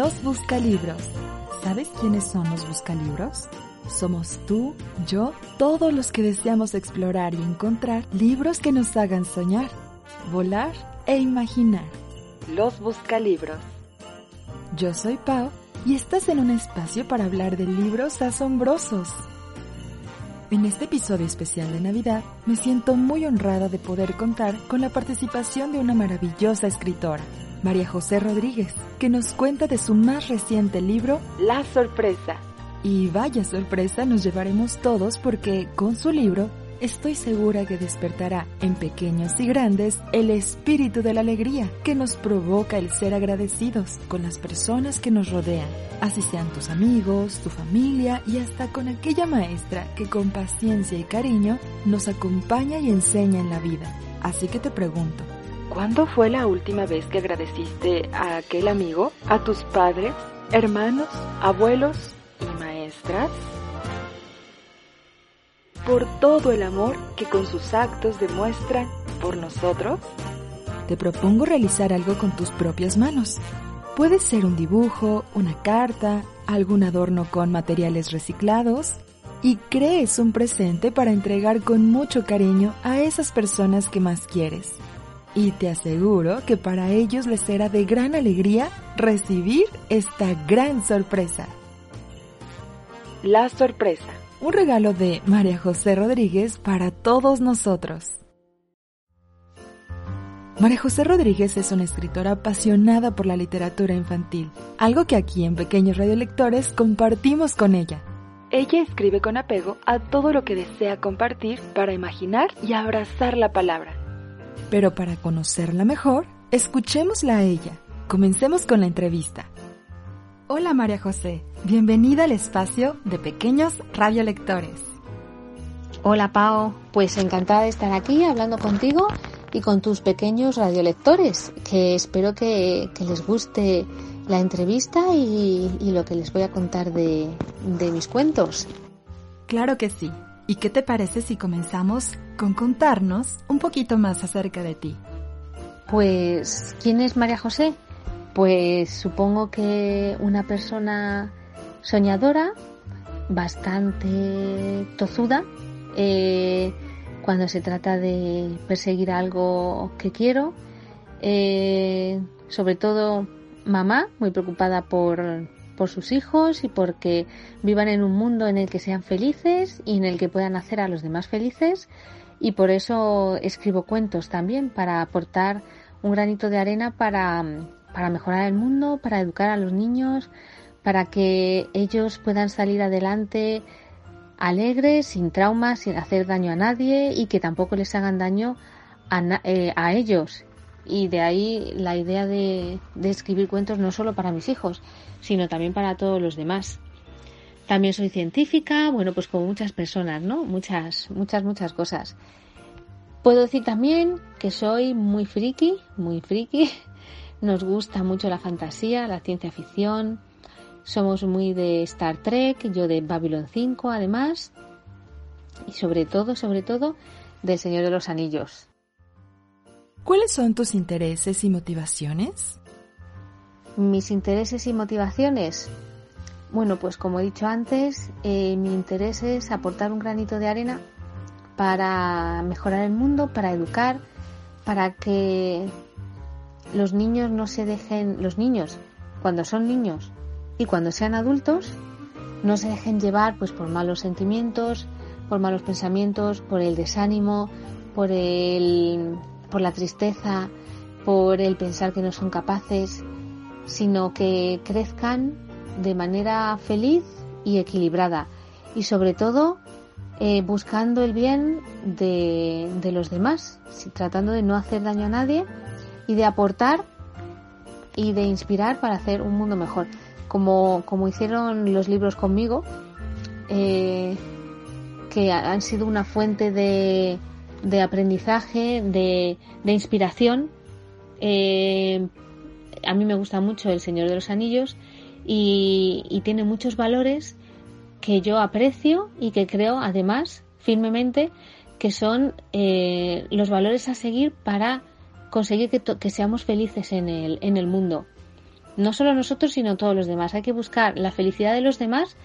Los Buscalibros. ¿Sabes quiénes son los Buscalibros? Somos tú, yo, todos los que deseamos explorar y encontrar libros que nos hagan soñar, volar e imaginar. Los Buscalibros. Yo soy Pau y estás en un espacio para hablar de libros asombrosos. En este episodio especial de Navidad me siento muy honrada de poder contar con la participación de una maravillosa escritora, María José Rodríguez, que nos cuenta de su más reciente libro, La Sorpresa. Y vaya sorpresa nos llevaremos todos porque con su libro estoy segura que despertará en pequeños y grandes el espíritu de la alegría que nos provoca el ser agradecidos con las personas que nos rodean, así sean tus amigos, tu familia y hasta con aquella maestra que con paciencia y cariño nos acompaña y enseña en la vida. Así que te pregunto, ¿cuándo fue la última vez que agradeciste a aquel amigo, a tus padres, hermanos, abuelos y maestras? por todo el amor que con sus actos demuestran por nosotros? Te propongo realizar algo con tus propias manos. Puede ser un dibujo, una carta, algún adorno con materiales reciclados y crees un presente para entregar con mucho cariño a esas personas que más quieres. Y te aseguro que para ellos les será de gran alegría recibir esta gran sorpresa. La sorpresa un regalo de María José Rodríguez para todos nosotros. María José Rodríguez es una escritora apasionada por la literatura infantil, algo que aquí en Pequeños Radiolectores compartimos con ella. Ella escribe con apego a todo lo que desea compartir para imaginar y abrazar la palabra. Pero para conocerla mejor, escuchémosla a ella. Comencemos con la entrevista. Hola María José, bienvenida al espacio de pequeños radiolectores. Hola Pao, pues encantada de estar aquí hablando contigo y con tus pequeños radiolectores, que espero que, les guste la entrevista y, lo que les voy a contar de, de mis cuentos. Claro que sí. ¿Y qué te parece si comenzamos con contarnos un poquito más acerca de ti? Pues, ¿quién es María José? Pues supongo que una persona soñadora, bastante tozuda, eh, cuando se trata de perseguir algo que quiero, eh, sobre todo mamá, muy preocupada por, por sus hijos y porque vivan en un mundo en el que sean felices y en el que puedan hacer a los demás felices y por eso escribo cuentos también para aportar un granito de arena para para mejorar el mundo, para educar a los niños, para que ellos puedan salir adelante alegres, sin traumas, sin hacer daño a nadie y que tampoco les hagan daño a, eh, ellos. Y de ahí la idea de, de escribir cuentos no solo para mis hijos, sino también para todos los demás. También soy científica, bueno, pues como muchas personas, ¿no? Muchas, muchas, muchas cosas. Puedo decir también que soy muy friki, muy friki, nos gusta mucho la fantasía, la ciencia ficción. Somos muy de Star Trek, yo de Babylon 5 además. Y sobre todo, sobre todo, del Señor de los Anillos. ¿Cuáles son tus intereses y motivaciones? Mis intereses y motivaciones. Bueno, pues como he dicho antes, eh, mi interés es aportar un granito de arena para mejorar el mundo, para educar, para que los niños no se dejen, los niños, cuando son niños y cuando sean adultos, no se dejen llevar pues por malos sentimientos, por malos pensamientos, por el desánimo, por el, por la tristeza, por el pensar que no son capaces, sino que crezcan de manera feliz y equilibrada y sobre todo eh, buscando el bien de, de los demás, tratando de no hacer daño a nadie y de aportar y de inspirar para hacer un mundo mejor. Como, como hicieron los libros conmigo, eh, que han sido una fuente de, de aprendizaje, de, de inspiración. Eh, a mí me gusta mucho El Señor de los Anillos y, y, tiene muchos valores que yo aprecio y que creo además firmemente que son eh, los valores a seguir para conseguir que, seamos felices en el, en el mundo. No solo nosotros, sino todos los demás. Hay que buscar la felicidad de los demás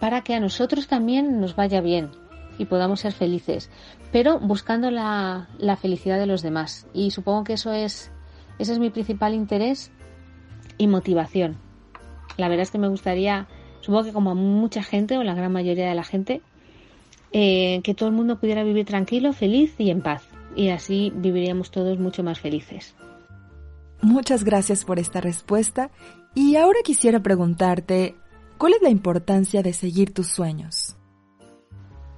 para que a nosotros también nos vaya bien y podamos ser felices, pero buscando la, la felicidad de los demás. Y supongo que eso es, ese es mi principal interés y motivación. La verdad es que me gustaría, supongo que como a mucha gente o la gran mayoría de la gente, eh, que todo el mundo pudiera vivir tranquilo, feliz y en paz. Y así viviríamos todos mucho más felices. Muchas gracias por esta respuesta. Y ahora quisiera preguntarte, ¿cuál es la importancia de seguir tus sueños?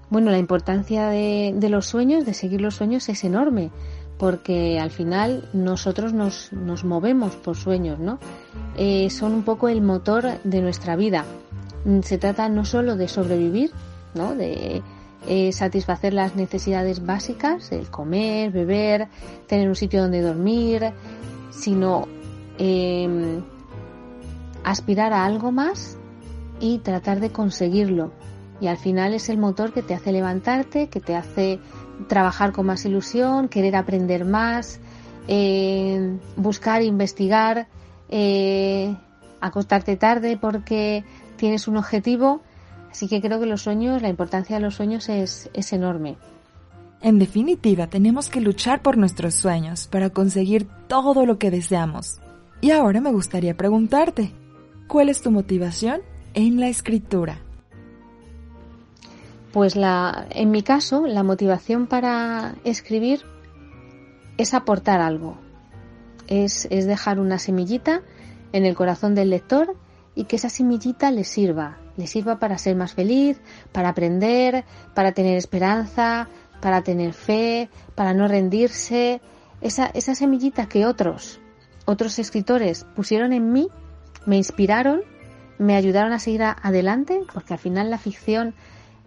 Bueno, la importancia de, los sueños, de seguir los sueños, es enorme, porque al final nosotros nos, movemos por sueños, ¿no? Eh, son un poco el motor de nuestra vida. Se trata no solo de sobrevivir, ¿no? De eh, satisfacer las necesidades básicas, el comer, beber, tener un sitio donde dormir, sino em, aspirar a algo más y tratar de conseguirlo y al final es el motor que te hace levantarte, que te hace trabajar con más ilusión, querer aprender más, eh, buscar, investigar, eh, acostarte tarde porque tienes un objetivo. Así que creo que los sueños, la importancia de los sueños es, es enorme. En definitiva, tenemos que luchar por nuestros sueños para conseguir todo lo que deseamos. Y ahora me gustaría preguntarte, ¿cuál es tu motivación en la escritura? Pues la, en mi caso, la motivación para escribir es aportar algo, es, es dejar una semillita en el corazón del lector y que esa semillita le sirva, le sirva para ser más feliz, para aprender, para tener esperanza, para tener fe, para no rendirse. Esa, esa semillita que otros, otros escritores pusieron en mí, me inspiraron, me ayudaron a seguir adelante, porque al final la ficción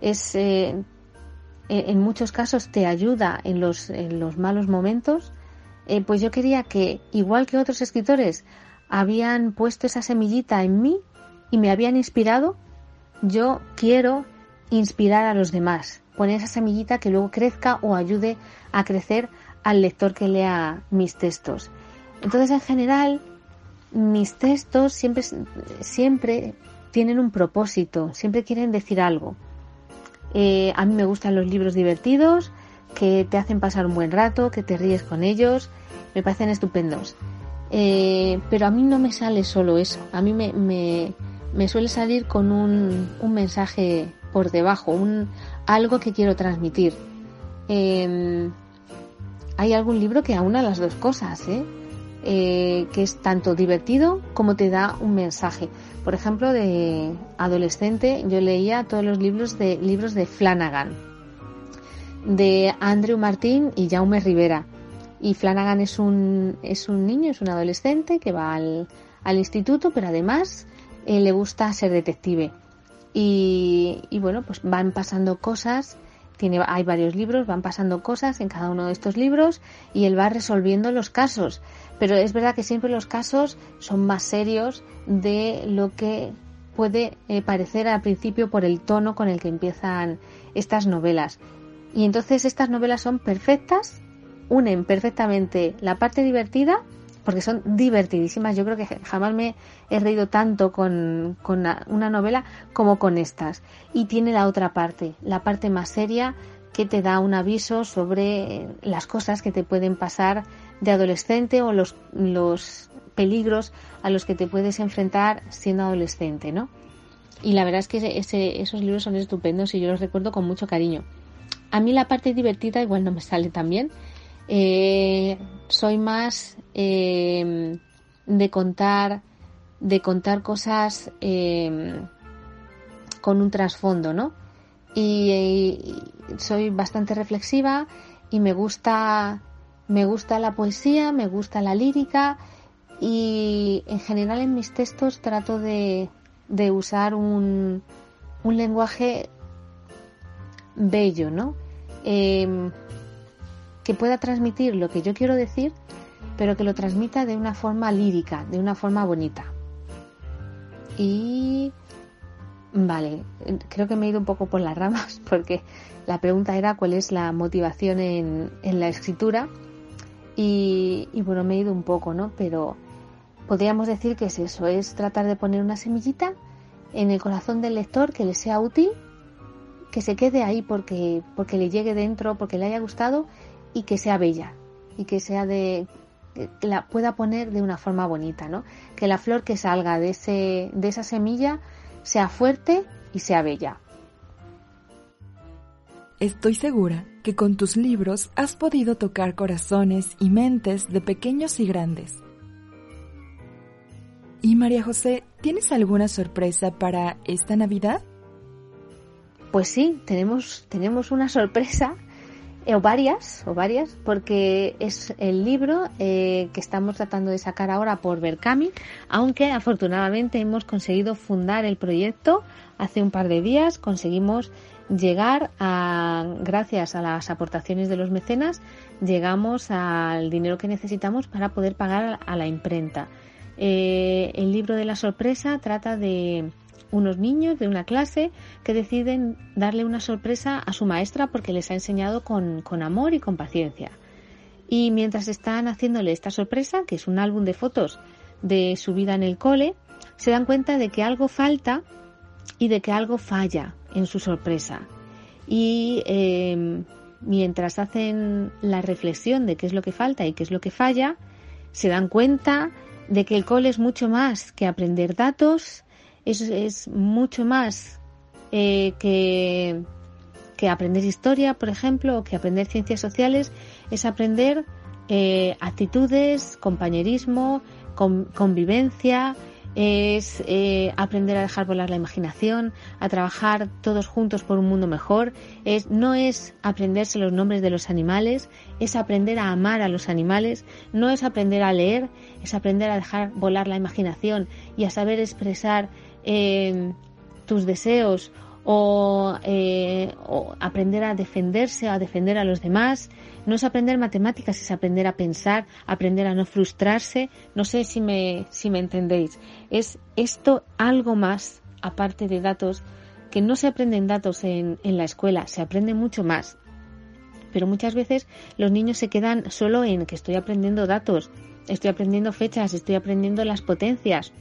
es eh, en muchos casos te ayuda en los, en los malos momentos, eh, pues yo quería que, igual que otros escritores habían puesto esa semillita en mí y me habían inspirado, yo quiero inspirar a los demás, poner esa semillita que luego crezca o ayude a crecer al lector que lea mis textos. Entonces, en general, mis textos siempre, siempre tienen un propósito, siempre quieren decir algo. Eh, a mí me gustan los libros divertidos, que te hacen pasar un buen rato, que te ríes con ellos, me parecen estupendos. Eh, pero a mí no me sale solo eso, a mí me, me, suele salir con un, un, mensaje por debajo, un, algo que quiero transmitir. Em, hay algún libro que aúna las dos cosas, ¿eh? Eh, que es tanto divertido como te da un mensaje. Por ejemplo, de adolescente yo leía todos los libros de libros de Flanagan, de Andrew Martin y Jaume Rivera. Y Flanagan es un, es un niño, es un adolescente que va al, al instituto, pero además eh, le gusta ser detective. Y, y bueno, pues van pasando cosas tiene, hay varios libros, van pasando cosas en cada uno de estos libros y él va resolviendo los casos. Pero es verdad que siempre los casos son más serios de lo que puede eh, parecer al principio por el tono con el que empiezan estas novelas. Y entonces estas novelas son perfectas, unen perfectamente la parte divertida, porque son divertidísimas. Yo creo que jamás me he reído tanto con, con una novela como con estas. Y tiene la otra parte, la parte más seria que te da un aviso sobre las cosas que te pueden pasar de adolescente o los, los peligros a los que te puedes enfrentar siendo adolescente, ¿no? Y la verdad es que ese, esos libros son estupendos y yo los recuerdo con mucho cariño. A mí la parte divertida igual no me sale tan bien. Eh, soy más eh, de contar de contar cosas eh, con un trasfondo, ¿no? y, soy bastante reflexiva y me gusta me gusta la poesía, me gusta la lírica y en general en mis textos trato de, de usar un, un, lenguaje bello, ¿no? Que pueda transmitir lo que yo quiero decir, pero que lo transmita de una forma lírica, de una forma bonita. Y Vale, creo que me he ido un poco por las ramas porque la pregunta era cuál es la motivación en, en la escritura y, bueno, me he ido un poco, ¿no? Pero podríamos decir que es eso, es tratar de poner una semillita en el corazón del lector que le sea útil, que se quede ahí porque, porque le llegue dentro, porque le haya gustado y que sea bella y que sea de que la pueda poner de una forma bonita, ¿no? Que la flor que salga de ese de esa semilla sea fuerte y sea bella. Estoy segura que con tus libros has podido tocar corazones y mentes de pequeños y grandes. Y María José, ¿tienes alguna sorpresa para esta Navidad? Pues sí, tenemos, tenemos una sorpresa, o varias, o varias, porque es el libro eh, que estamos tratando de sacar ahora por Berkami, aunque afortunadamente hemos conseguido fundar el proyecto hace un par de días, conseguimos llegar a, gracias a las aportaciones de los mecenas, llegamos al dinero que necesitamos para poder pagar a la imprenta. Eh, el libro de la sorpresa trata de unos niños de una clase que deciden darle una sorpresa a su maestra porque les ha enseñado con, con amor y con paciencia. Y mientras están haciéndole esta sorpresa, que es un álbum de fotos de su vida en el cole, se dan cuenta de que algo falta y de que algo falla en su sorpresa. Y eh, mientras hacen la reflexión de qué es lo que falta y qué es lo que falla, se dan cuenta de que el cole es mucho más que aprender datos, es, es mucho más eh, que, que, aprender historia, por ejemplo, o que aprender ciencias sociales, es aprender eh, actitudes, compañerismo, convivencia, es eh, aprender a dejar volar la imaginación, a trabajar todos juntos por un mundo mejor, es, no es aprenderse los nombres de los animales, es aprender a amar a los animales, no es aprender a leer, es aprender a dejar volar la imaginación y a saber expresar eh, tus deseos eh, o, aprender a defenderse, a defender a los demás. No es aprender matemáticas, es aprender a pensar, aprender a no frustrarse. No sé si me, si me entendéis. Es esto algo más, aparte de datos, que no se aprenden datos en, en la escuela, se aprende mucho más. Pero muchas veces los niños se quedan solo en que estoy aprendiendo datos, estoy aprendiendo fechas, estoy aprendiendo las potencias.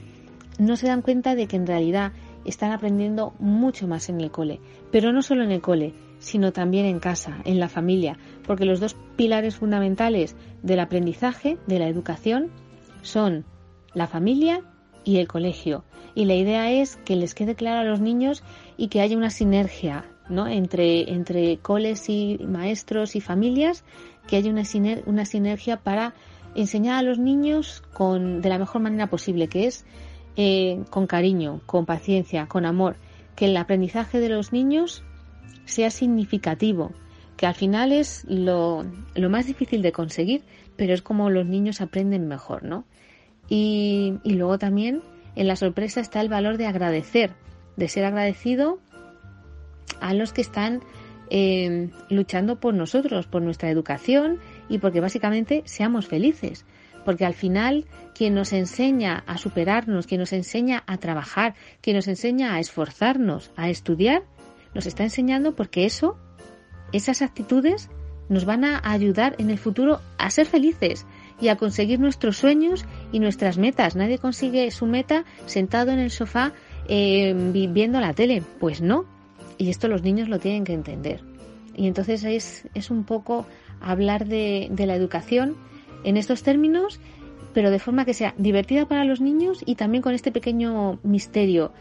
No se dan cuenta de que en realidad están aprendiendo mucho más en el cole, pero no solo en el cole, sino también en casa, en la familia, porque los dos pilares fundamentales del aprendizaje, de la educación, son la familia y el colegio. Y la idea es que les quede claro a los niños y que haya una sinergia ¿no? entre, entre coles y maestros y familias, que haya una, una sinergia para enseñar a los niños con, de la mejor manera posible, que es eh, con cariño, con paciencia, con amor, que el aprendizaje de los niños sea significativo, que al final es lo, más difícil de conseguir, pero es como los niños aprenden mejor, ¿no? Y, y luego también en la sorpresa está el valor de agradecer, de ser agradecido a los que están eh, luchando por nosotros, por nuestra educación y porque básicamente seamos felices porque al final quien nos enseña a superarnos, quien nos enseña a trabajar, quien nos enseña a esforzarnos, a estudiar, nos está enseñando porque eso, esas actitudes nos van a ayudar en el futuro a ser felices y a conseguir nuestros sueños y nuestras metas. Nadie consigue su meta sentado en el sofá eh, viendo la tele. Pues no. Y esto los niños lo tienen que entender. Y entonces es, es un poco hablar de, de la educación en estos términos, pero de forma que sea divertida para los niños y también con este pequeño misterio,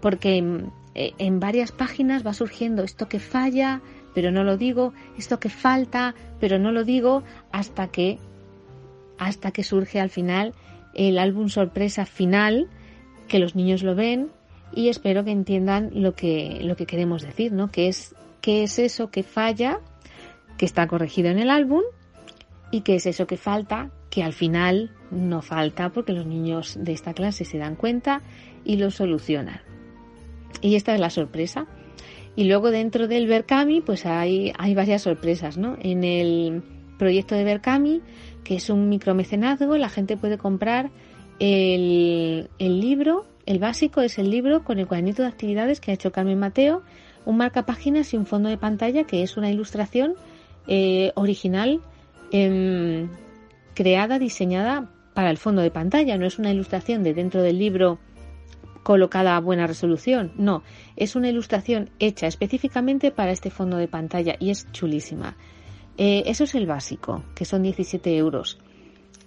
porque mm, eh, en varias páginas va surgiendo esto que falla, pero no lo digo, esto que falta, pero no lo digo, hasta que hasta que surge al final el álbum sorpresa final, que los niños lo ven y espero que entiendan lo que, lo que queremos decir, ¿no? Que es, qué es eso que falla, que está corregido en el álbum y qué es eso que falta, que al final no falta porque los niños de esta clase se dan cuenta y lo solucionan. Y esta es la sorpresa. Y luego dentro del Berkami, pues hay, hay varias sorpresas, ¿no? En el proyecto de Berkami, que es un micromecenazgo, la gente puede comprar el, el libro, el básico es el libro con el cuadernito de actividades que ha hecho Carmen Mateo, un marca páginas y un fondo de pantalla que es una ilustración eh, original Em, creada, diseñada para el fondo de pantalla, no es una ilustración de dentro del libro colocada a buena resolución, no, es una ilustración hecha específicamente para este fondo de pantalla y es chulísima. Eh, eso es el básico, que son 17 euros.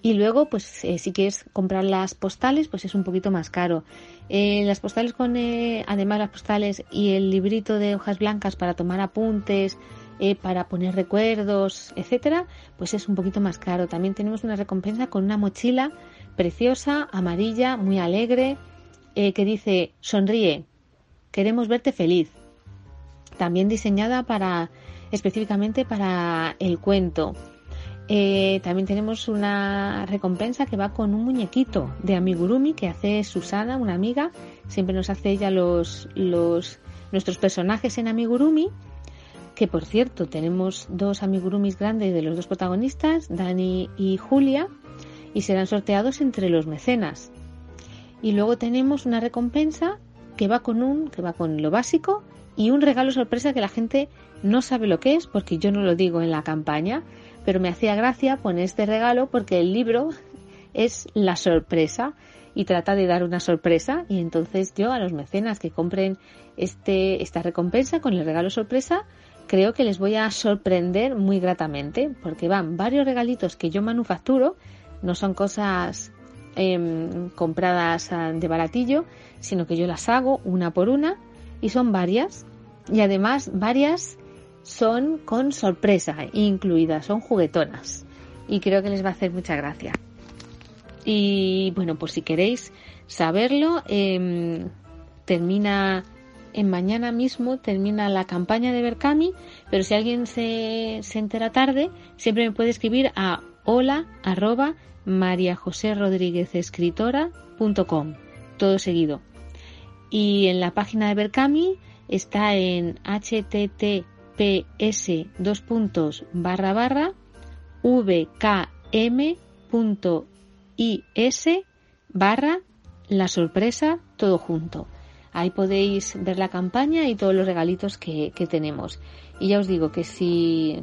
Y luego, pues eh, si quieres comprar las postales, pues es un poquito más caro. Eh, las postales con, además las postales y el librito de hojas blancas para tomar apuntes, para poner recuerdos, etcétera, pues es un poquito más caro. También tenemos una recompensa con una mochila preciosa, amarilla, muy alegre, que dice sonríe, queremos verte feliz. También diseñada para específicamente para el cuento. Eh, también tenemos una recompensa que va con un muñequito de amigurumi que hace Susana, una amiga. Siempre nos hace ella los, los nuestros personajes en amigurumi. Que por cierto, tenemos dos amigurumis grandes de los dos protagonistas, Dani y Julia, y serán sorteados entre los mecenas. Y luego tenemos una recompensa que va con un, que va con lo básico y un regalo sorpresa que la gente no sabe lo que es porque yo no lo digo en la campaña, pero me hacía gracia poner este regalo porque el libro es la sorpresa y trata de dar una sorpresa y entonces yo a los mecenas que compren este esta recompensa con el regalo sorpresa creo que les voy a sorprender muy gratamente porque van varios regalitos que yo manufacturo no son cosas em, compradas de baratillo sino que yo las hago una por una y son varias y además varias son con sorpresa incluidas, son juguetonas y creo que les va a hacer mucha gracia. Y bueno, por si queréis saberlo, em, termina en mañana mismo, termina la campaña de Berkami, pero si alguien se, se entera tarde, siempre me puede escribir a hola arroba todo seguido. Y en la página de Berkami está en http ps dos puntos barra barra vkm.is barra la sorpresa todo junto. Ahí podéis ver la campaña y todos los regalitos que, tenemos. Y ya os digo que si,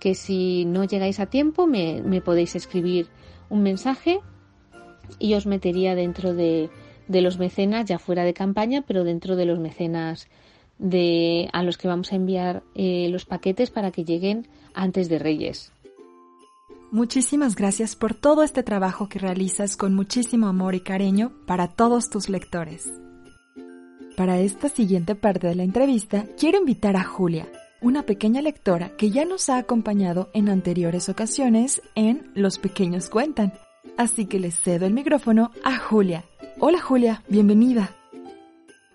que si no llegáis a tiempo me, me podéis escribir un mensaje y os metería dentro de, de los mecenas, ya fuera de campaña, pero dentro de los mecenas de, a los que vamos a enviar eh, los paquetes para que lleguen antes de Reyes. Muchísimas gracias por todo este trabajo que realizas con muchísimo amor y cariño para todos tus lectores. Para esta siguiente parte de la entrevista, quiero invitar a Julia, una pequeña lectora que ya nos ha acompañado en anteriores ocasiones en Los Pequeños Cuentan. Así que le cedo el micrófono a Julia. Hola Julia, bienvenida.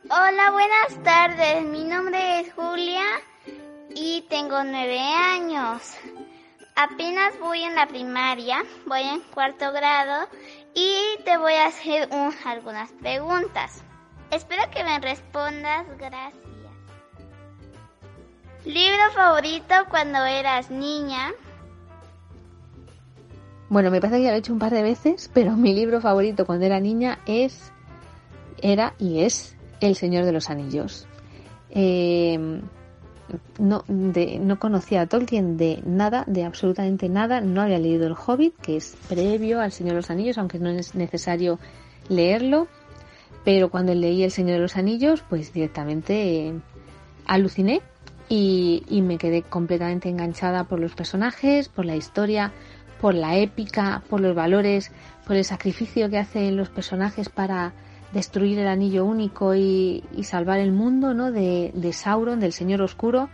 Hola, buenas tardes. Mi nombre es Julia y tengo nueve años. Apenas voy en la primaria, voy en cuarto grado y te voy a hacer algunas preguntas. Espero que me respondas, gracias. ¿Libro favorito cuando eras niña? Bueno, me parece que ya lo he hecho un par de veces, pero mi libro favorito cuando era niña es, era y es el Señor de los Anillos. Eh, no, no conocía a Tolkien de nada, de absolutamente nada. No había leído El Hobbit, que es previo al Señor de los Anillos, aunque no es necesario leerlo. Pero cuando leí El Señor de los Anillos, pues directamente eh, aluciné y, me quedé completamente enganchada por los personajes, por la historia, por la épica, por los valores, por el sacrificio que hacen los personajes para destruir el anillo único y, salvar el mundo ¿no? de, Sauron, del Señor Oscuro.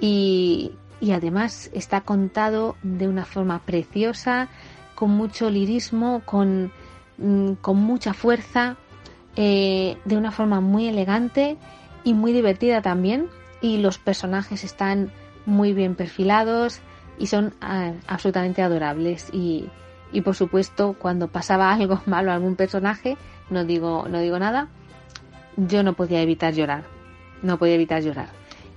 Y, además está contado de una forma preciosa, con mucho lirismo, con, mm, con mucha fuerza, eh, de una forma muy elegante y muy divertida también. Y los personajes están muy bien perfilados y son absolutamente adorables. Y, y por supuesto, cuando pasaba algo malo a algún personaje, no digo, no digo nada, yo no podía evitar llorar. No podía evitar llorar.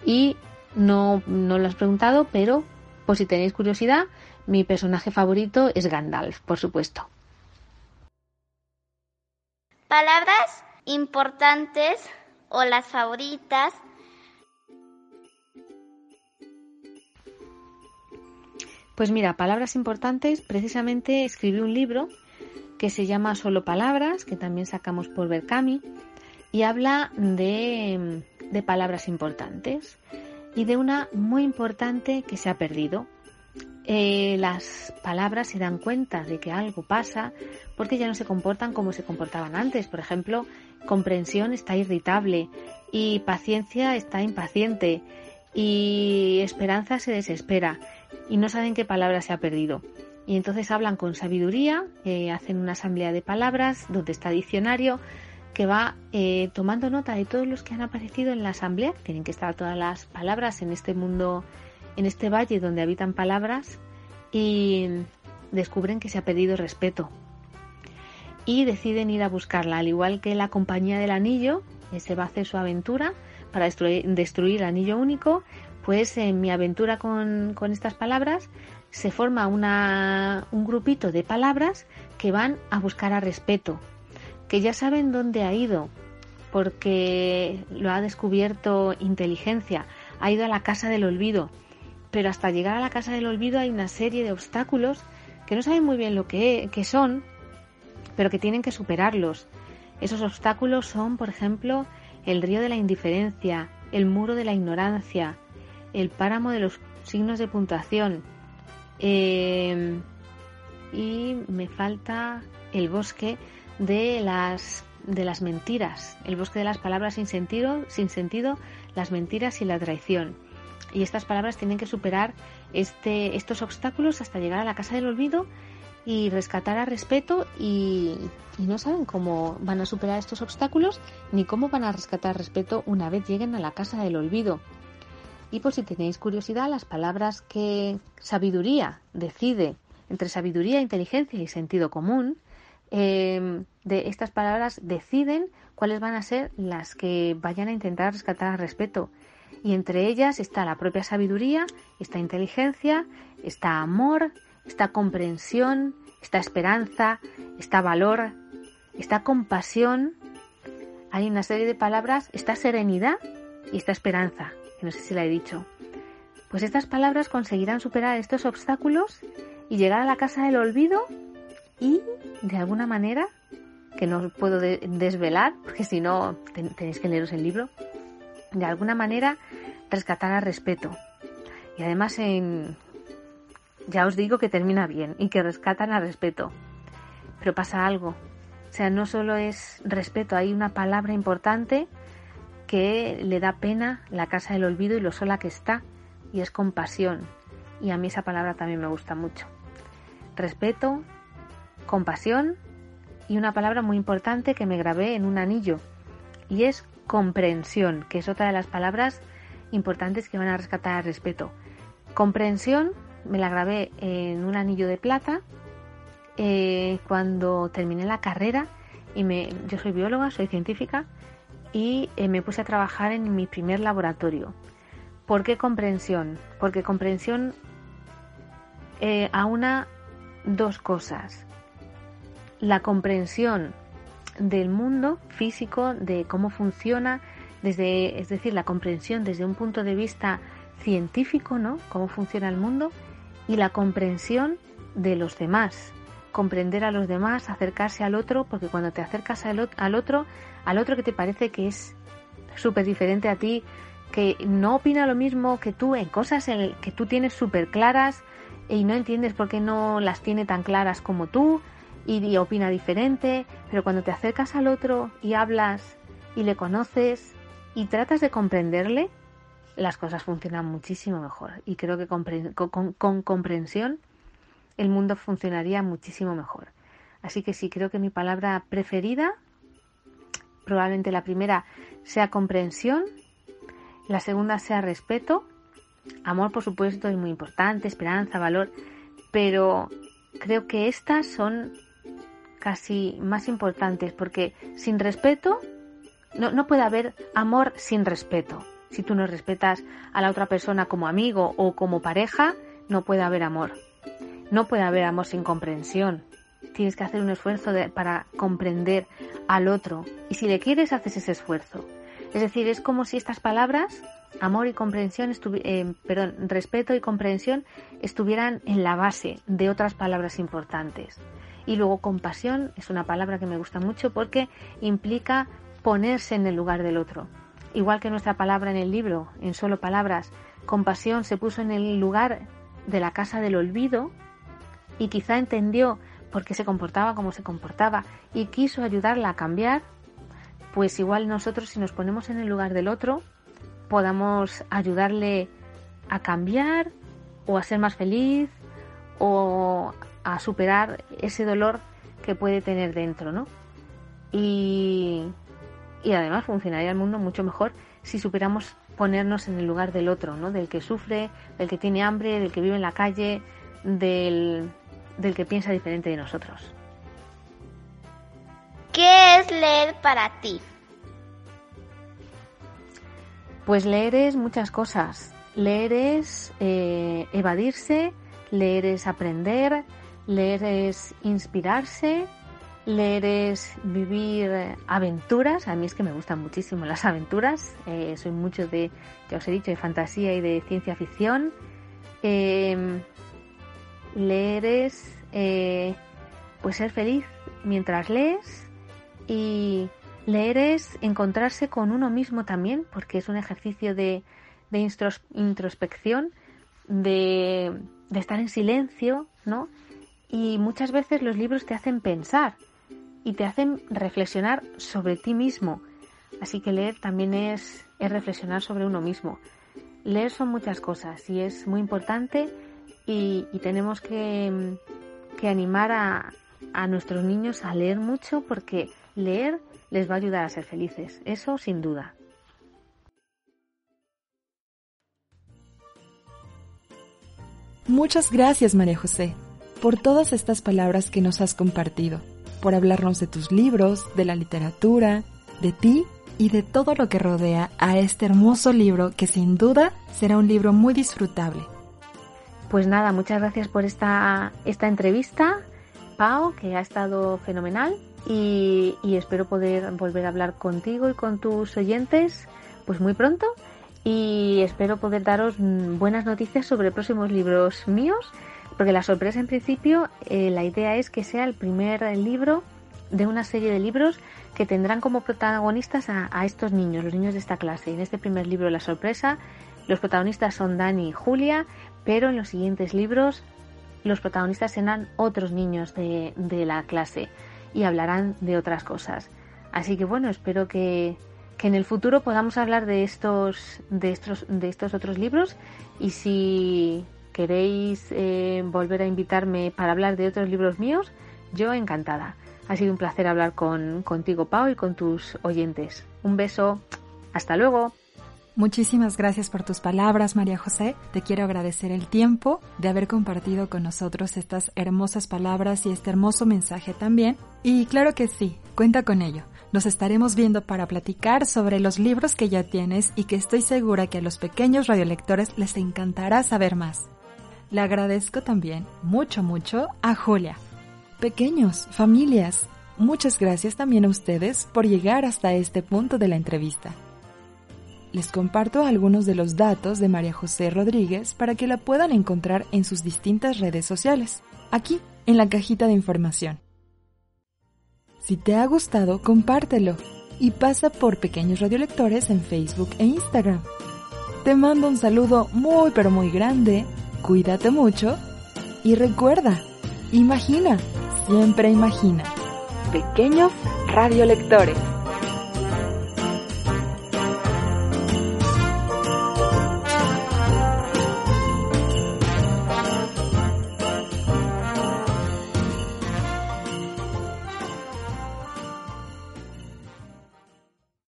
Y no, no lo has preguntado, pero por si tenéis curiosidad, mi personaje favorito es Gandalf, por supuesto. Palabras importantes o las favoritas. Pues mira, palabras importantes, precisamente escribí un libro que se llama Solo Palabras, que también sacamos por Berkami, y habla de, de palabras importantes y de una muy importante que se ha perdido. Eh, las palabras se dan cuenta de que algo pasa porque ya no se comportan como se comportaban antes. Por ejemplo, comprensión está irritable y paciencia está impaciente y esperanza se desespera y no saben qué palabra se ha perdido. Y entonces hablan con sabiduría, eh, hacen una asamblea de palabras donde está diccionario que va eh, tomando nota de todos los que han aparecido en la asamblea. Tienen que estar todas las palabras en este mundo, en este valle donde habitan palabras y descubren que se ha perdido respeto. Y deciden ir a buscarla, al igual que la compañía del anillo, se va a hacer su aventura para destruir, destruir el anillo único, pues en mi aventura con, con estas palabras se forma una, un grupito de palabras que van a buscar a respeto, que ya saben dónde ha ido, porque lo ha descubierto inteligencia, ha ido a la casa del olvido, pero hasta llegar a la casa del olvido hay una serie de obstáculos que no saben muy bien lo que, que son, pero que tienen que superarlos. Esos obstáculos son, por ejemplo, el río de la indiferencia, el muro de la ignorancia, el páramo de los signos de puntuación. Eh, y me falta el bosque de las de las mentiras, el bosque de las palabras sin sentido, sin sentido, las mentiras y la traición. Y estas palabras tienen que superar este, estos obstáculos hasta llegar a la casa del olvido y rescatar a respeto y, no saben cómo van a superar estos obstáculos ni cómo van a rescatar respeto una vez lleguen a la casa del olvido. Y por si tenéis curiosidad, las palabras que sabiduría decide entre sabiduría, inteligencia y sentido común, eh, de estas palabras deciden cuáles van a ser las que vayan a intentar rescatar a respeto. Y entre ellas está la propia sabiduría, está inteligencia, está amor, está comprensión, está esperanza, está valor, está compasión. Hay una serie de palabras, está serenidad y está esperanza, no sé si la he dicho. Pues estas palabras conseguirán superar estos obstáculos y llegar a la casa del olvido y, de alguna manera, que no puedo desvelar, porque si no tenéis que leeros el libro, de alguna manera rescatar al respeto. Y además en, ya os digo que termina bien y que rescatan al respeto. Pero pasa algo. O sea, no solo es respeto, hay una palabra importante que le da pena la casa del olvido y lo sola que está, y es compasión. Y a mí esa palabra también me gusta mucho. Respeto, compasión y una palabra muy importante que me grabé en un anillo, y es comprensión, que es otra de las palabras importantes que van a rescatar respeto. Comprensión me la grabé en un anillo de plata eh, cuando terminé la carrera y me, yo soy bióloga, soy científica y eh, me puse a trabajar en mi primer laboratorio. ¿Por qué comprensión? Porque comprensión eh, aúna dos cosas. La comprensión del mundo físico, de cómo funciona, desde, es decir, la comprensión desde un punto de vista científico, ¿no? Cómo funciona el mundo y la comprensión de los demás, comprender a los demás, acercarse al otro, porque cuando te acercas al, otro, al otro que te parece que es súper diferente a ti, que no opina lo mismo que tú en cosas que tú tienes súper claras y no entiendes por qué no las tiene tan claras como tú y, y opina diferente, pero cuando te acercas al otro y hablas y le conoces y tratas de comprenderle, las cosas funcionan muchísimo mejor. Y creo que con, con, comprensión el mundo funcionaría muchísimo mejor. Así que sí, creo que mi palabra preferida, probablemente la primera sea comprensión, la segunda sea respeto, amor por supuesto es muy importante, esperanza, valor, pero creo que estas son casi más importantes porque sin respeto no, no puede haber amor sin respeto. Si tú no respetas a la otra persona como amigo o como pareja, no puede haber amor. No puede haber amor sin comprensión. Tienes que hacer un esfuerzo para comprender al otro. Y si le quieres, haces ese esfuerzo. Es decir, es como si estas palabras, amor y comprensión, eh, perdón, respeto y comprensión, estuvieran en la base de otras palabras importantes. Y luego compasión es una palabra que me gusta mucho porque implica ponerse en el lugar del otro. Igual que nuestra palabra en el libro, en solo palabras, compasión se puso en el lugar de la casa del olvido y quizá entendió por qué se comportaba como se comportaba y quiso ayudarla a cambiar, pues igual nosotros si nos ponemos en el lugar del otro, podamos ayudarle a cambiar o a ser más feliz o a superar ese dolor que puede tener dentro, ¿no? Y, y además funcionaría el mundo mucho mejor si superamos ponernos en el lugar del otro, ¿no? Del que sufre, del que tiene hambre, del que vive en la calle, del, del que piensa diferente de nosotros. ¿Qué es leer para ti? Pues leer es muchas cosas. Leer es eh, evadirse, leer es aprender, leer es inspirarse, leer es vivir aventuras. A mí es que me gustan muchísimo las aventuras. Eh, soy mucho de, ya os he dicho, de fantasía y de ciencia ficción. Em, leer es eh, pues ser feliz mientras lees y leer es encontrarse con uno mismo también porque es un ejercicio de, introspección, de, de, estar en silencio, ¿no? Y muchas veces los libros te hacen pensar y te hacen reflexionar sobre ti mismo. Así que leer también es, es reflexionar sobre uno mismo. Leer son muchas cosas y es muy importante y, tenemos que, animar a, a nuestros niños a leer mucho porque leer les va a ayudar a ser felices. Eso sin duda. Muchas gracias, María José, por todas estas palabras que nos has compartido, por hablarnos de tus libros, de la literatura, de ti y de todo lo que rodea a este hermoso libro que sin duda será un libro muy disfrutable. Pues nada, muchas gracias por esta, esta entrevista, Pau, que ha estado fenomenal y, espero poder volver a hablar contigo y con tus oyentes pues muy pronto y espero poder daros buenas noticias sobre próximos libros míos porque la sorpresa en principio eh, la idea es que sea el primer libro de una serie de libros que tendrán como protagonistas a, estos niños, los niños de esta clase. En este primer libro, La sorpresa, los protagonistas son Dani y Julia, pero en los siguientes libros los protagonistas serán otros niños de, la clase y hablarán de otras cosas. Así que bueno, espero que, en el futuro podamos hablar de estos, de estos, de estos otros libros y si queréis eh, volver a invitarme para hablar de otros libros míos, yo encantada. Ha sido un placer hablar con, contigo, Pau, y con tus oyentes. Un beso. Hasta luego. Muchísimas gracias por tus palabras, María José. Te quiero agradecer el tiempo de haber compartido con nosotros estas hermosas palabras y este hermoso mensaje también. Y claro que sí, cuenta con ello. Nos estaremos viendo para platicar sobre los libros que ya tienes y que estoy segura que a los pequeños radiolectores les encantará saber más. Le agradezco también mucho, mucho a Julia. Pequeños, familias, muchas gracias también a ustedes por llegar hasta este punto de la entrevista les comparto algunos de los datos de María José Rodríguez para que la puedan encontrar en sus distintas redes sociales, aquí en la cajita de información. Si te ha gustado, compártelo y pasa por Pequeños Radiolectores en Facebook e Instagram. Te mando un saludo muy pero muy grande, cuídate mucho y recuerda, imagina, siempre imagina. Pequeños Radiolectores.